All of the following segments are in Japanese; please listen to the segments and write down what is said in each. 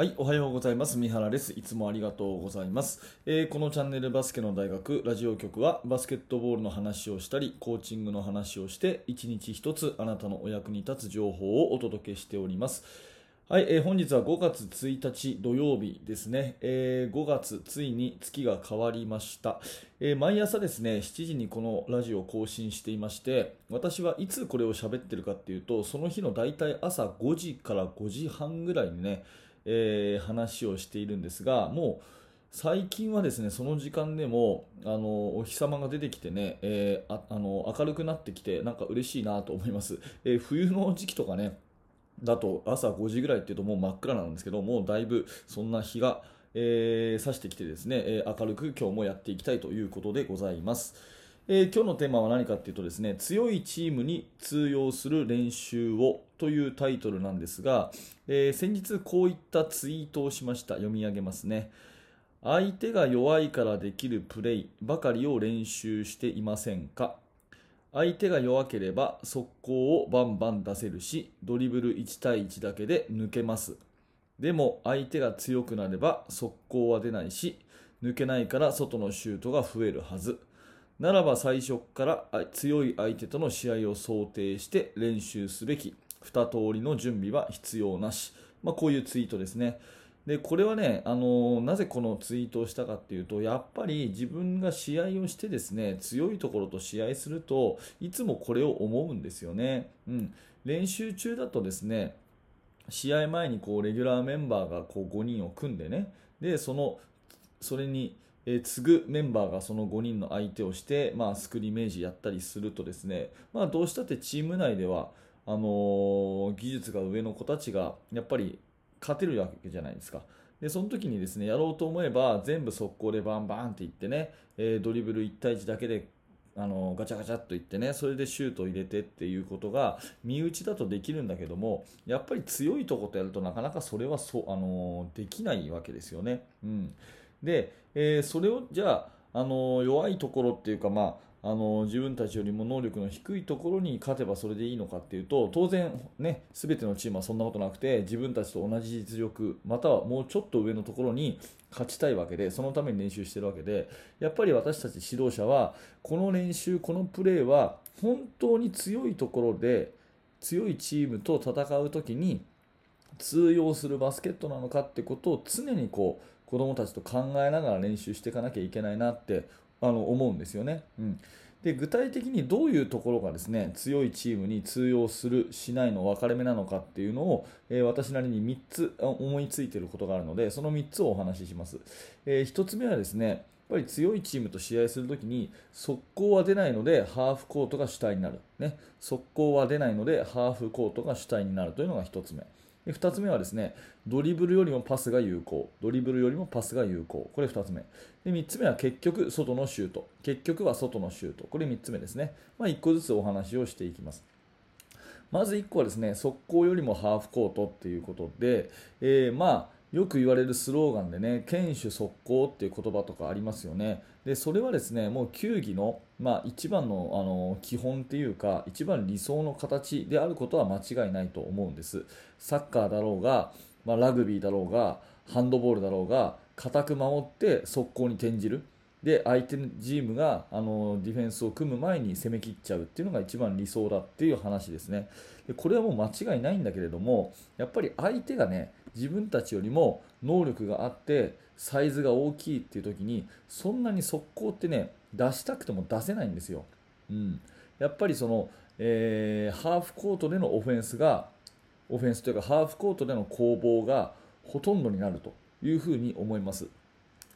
はい、おはようございます。三原です。いつもありがとうございます。えーこのチャンネルバスケの大学ラジオ局はバスケットボールの話をしたり、コーチングの話をして、一日一つあなたのお役に立つ情報をお届けしております。はい、えー本日は5月1日土曜日ですね、えー5月ついに月が変わりました、えー毎朝ですね7時にこのラジオを更新していまして私はいつこれを喋ってるかっていうとその日のだいたい朝5時から5時半ぐらいにね、えー話をしているんですがもう最近はですねその時間でもあのお日様が出てきてね、えーああの明るくなってきてなんか嬉しいなと思います、えー冬の時期とかねだと朝5時ぐらいっていうともう真っ暗なんですけどもうだいぶそんな日が、えー、差してきてですね、え明るく今日もやっていきたいということでございます、えー今日のテーマは何かっていうとですね強いチームに通用する練習をというタイトルなんですが、えー先日こういったツイートをしました。読み上げますね。相手が弱いからできるプレイばかりを練習していませんか？相手が弱ければ速攻をバンバン出せるしドリブル1対1だけで抜けます。でも相手が強くなれば速攻は出ないし抜けないから外のシュートが増えるはず。ならば最初から強い相手との試合を想定して練習すべき。2通りの準備は必要なし、まあ、こういうツイートですね。でこれはね、あのなぜこのツイートをしたかっていうとやっぱり自分が試合をしてですね強いところと試合するといつもこれを思うんですよね、うん、練習中だとですね試合前にこうレギュラーメンバーがこう5人を組んでねでそのそれにえー次ぐメンバーがその5人の相手をして、まあ、スクリメージやったりするとですね、まあ、どうしたってチーム内ではあのー技術が上の子たちがやっぱり勝てるわけじゃないですか。でその時にですねやろうと思えば全部速攻でバンバンっていってね、えードリブル1対1だけであのガチャガチャっといってねそれでシュートを入れてっていうことが身内だとできるんだけどもやっぱり強いとことやるとなかなかそれはそあのできないわけですよね。うん、で、えーそれをじゃああの弱いところっていうかまああの自分たちよりも能力の低いところに勝てばそれでいいのかっていうと当然ね全てのチームはそんなことなくて自分たちと同じ実力またはもうちょっと上のところに勝ちたいわけでそのために練習してるわけでやっぱり私たち指導者はこの練習このプレーは本当に強いところで強いチームと戦う時に通用するバスケットなのかってことを常にこう子どもたちと考えながら練習していかなきゃいけないなってあの思うんですよね。うん。で具体的にどういうところがですね強いチームに通用するしないの分かれ目なのかっていうのを、えー私なりに3つ思いついていることがあるのでその3つをお話しします、え1つ目はですねやっぱり強いチームと試合するときに速攻は出ないのでハーフコートが主体になる、ね、速攻は出ないのでハーフコートが主体になるというのが1つ目。で2つ目はですねドリブルよりもパスが有効。ドリブルよりもパスが有効。これ2つ目。で3つ目は結局外のシュート。結局は外のシュート。これ3つ目ですね、まあ、1個ずつお話をしていきます。まず1個はですね速攻よりもハーフコートっていうことで、えーまあよく言われるスローガンでね、堅守速攻っていう言葉とかありますよね。で、それはですね、もう球技の、まあ、一番のあの基本っていうか、一番理想の形であることは間違いないと思うんです。サッカーだろうが、まあ、ラグビーだろうが、ハンドボールだろうが、固く守って速攻に転じる。で相手のチームがあのディフェンスを組む前に攻め切っちゃうっていうのが一番理想だっていう話ですね。でこれはもう間違いないんだけれどもやっぱり相手がね自分たちよりも能力があってサイズが大きいっていう時にそんなに速攻ってね出したくても出せないんですよ、うん、やっぱりその、えーハーフコートでのオフェンスがオフェンスというかハーフコートでの攻防がほとんどになるというふうに思います。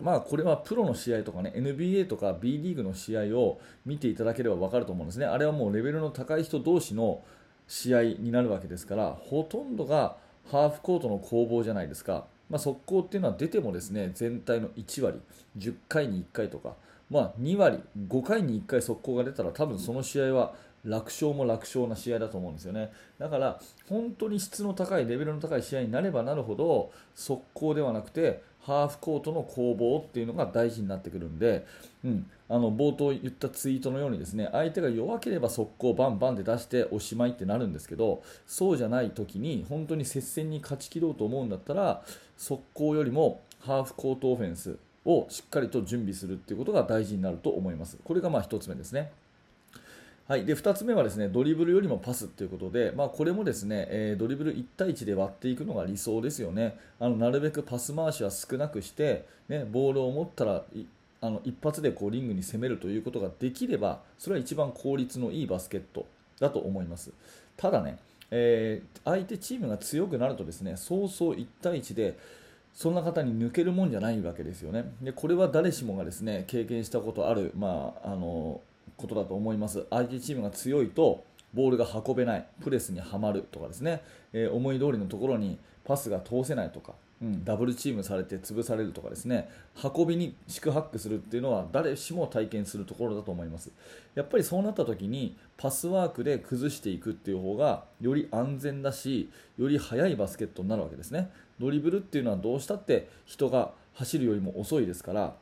まあこれはプロの試合とかね NBA とか B リーグの試合を見ていただければ分かると思うんですね。あれはもうレベルの高い人同士の試合になるわけですからほとんどがハーフコートの攻防じゃないですか、まあ、速攻っていうのは出てもですね全体の1割10回に1回とか、まあ、2割5回に1回速攻が出たら多分その試合は楽勝も楽勝な試合だと思うんですよね。だから本当に質の高いレベルの高い試合になればなるほど速攻ではなくてハーフコートの攻防っていうのが大事になってくるんで、うん、あの冒頭言ったツイートのようにですね相手が弱ければ速攻バンバンで出しておしまいってなるんですけどそうじゃない時に本当に接戦に勝ち切ろうと思うんだったら速攻よりもハーフコートオフェンスをしっかりと準備するっていうことが大事になると思います。これがまあ1つ目ですね。はい、で2つ目はですねドリブルよりもパスということで、まあ、これもですね、えー、ドリブル1対1で割っていくのが理想ですよね。あのなるべくパス回しは少なくして、ね、ボールを持ったらあの一発でこうリングに攻めるということができればそれは一番効率のいいバスケットだと思います。ただね、えー、相手チームが強くなるとですね早々1対1でそんな方に抜けるもんじゃないわけですよね。でこれは誰しもがですね経験したことある、まあ、あのことだと思います。相手チームが強いとボールが運べないプレスにはまるとかですね、えー、思い通りのところにパスが通せないとか、うん、ダブルチームされて潰されるとかですね。運びに四苦八苦するっていうのは誰しも体験するところだと思います。やっぱりそうなった時にパスワークで崩していくっていう方がより安全だしより速いバスケットになるわけですね。ドリブルっていうのはどうしたって人が走るよりも遅いですから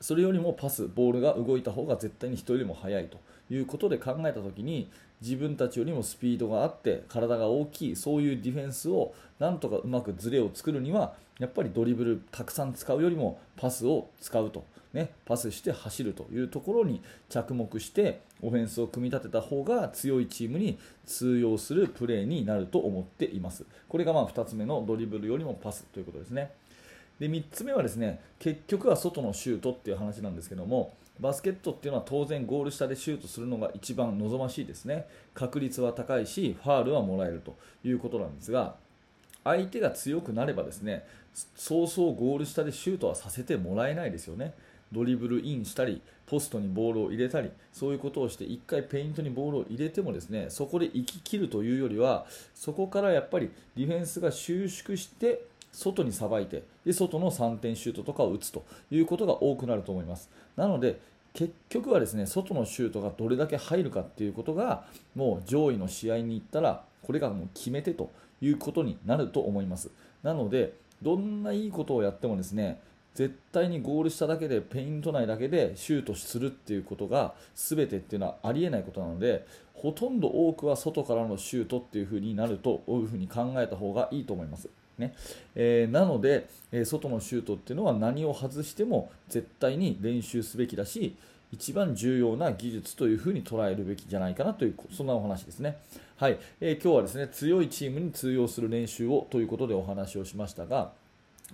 それよりもパス、ボールが動いた方が絶対に人よりも速いということで考えたときに自分たちよりもスピードがあって体が大きいそういうディフェンスをなんとかうまくズレを作るにはやっぱりドリブルたくさん使うよりもパスを使うと、ね、パスして走るというところに着目してオフェンスを組み立てた方が強いチームに通用するプレーになると思っています。これがまあ2つ目のドリブルよりもパスということですね。で3つ目はですね結局は外のシュートっていう話なんですけどもバスケットっていうのは当然ゴール下でシュートするのが一番望ましいですね。確率は高いしファールはもらえるということなんですが相手が強くなればですねそうそうゴール下でシュートはさせてもらえないですよね。ドリブルインしたりポストにボールを入れたりそういうことをして1回ペイントにボールを入れてもですねそこで行き切るというよりはそこからやっぱりディフェンスが収縮して外にさばいてで外の3点シュートとかを打つということが多くなると思います。なので結局はですね外のシュートがどれだけ入るかっていうことがもう上位の試合に行ったらこれがもう決め手ということになると思います。なのでどんないいことをやってもですね絶対にゴール下だけでペイント内だけでシュートするっていうことが全てっていうのはありえないことなのでほとんど多くは外からのシュートっていう風になるとこういう風に考えた方がいいと思います。ねえー、なので、えー、外のシュートっていうのは何を外しても絶対に練習すべきだし一番重要な技術というふうに捉えるべきじゃないかなというそんなお話ですね。はい、えー、今日はですね強いチームに通用する練習をということでお話をしましたが、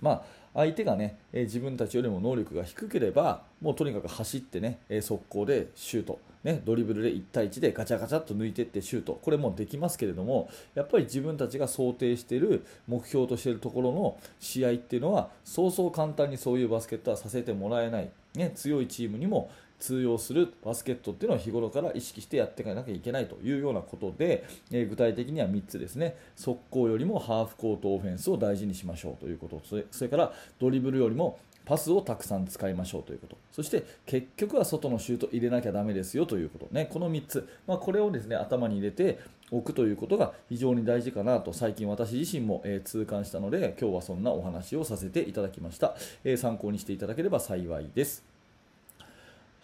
まあ、相手がね、え自分たちよりも能力が低ければもうとにかく走ってね、え速攻でシュートね、ドリブルで1対1でガチャガチャっと抜いていってシュートこれもできますけれどもやっぱり自分たちが想定している目標としているところの試合っていうのはそうそう簡単にそういうバスケットはさせてもらえない、ね、強いチームにも通用するバスケットっていうのを日頃から意識してやっていかなきゃいけないというようなことで、えー、具体的には3つですね。速攻よりもハーフコートオフェンスを大事にしましょうということ。それそれからドリブルよりもパスをたくさん使いましょうということ。そして結局は外のシュート入れなきゃだめですよということ、ね、この3つ、まあ、これをですね頭に入れておくということが非常に大事かなと。最近私自身も、え、痛感したので今日はそんなお話をさせていただきました、え、参考にしていただければ幸いです。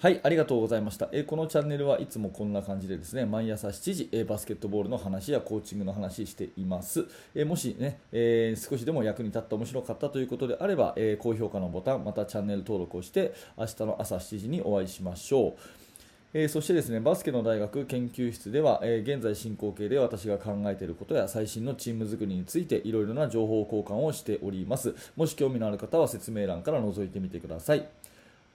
はい、ありがとうございました。えこのチャンネルはいつもこんな感じでですね、毎朝7時、えバスケットボールの話やコーチングの話しています。えもしね、えー、少しでも役に立った面白かったということであれば、え高評価のボタン、またチャンネル登録をして、明日の朝7時にお会いしましょう。えー、そしてですねバスケの大学研究室では、えー、現在進行形で私が考えていることや最新のチーム作りについていろいろな情報交換をしておりますもし興味のある方は説明欄から覗いてみてください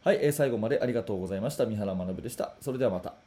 はい、えー、最後までありがとうございました。三原学でした。それではまた。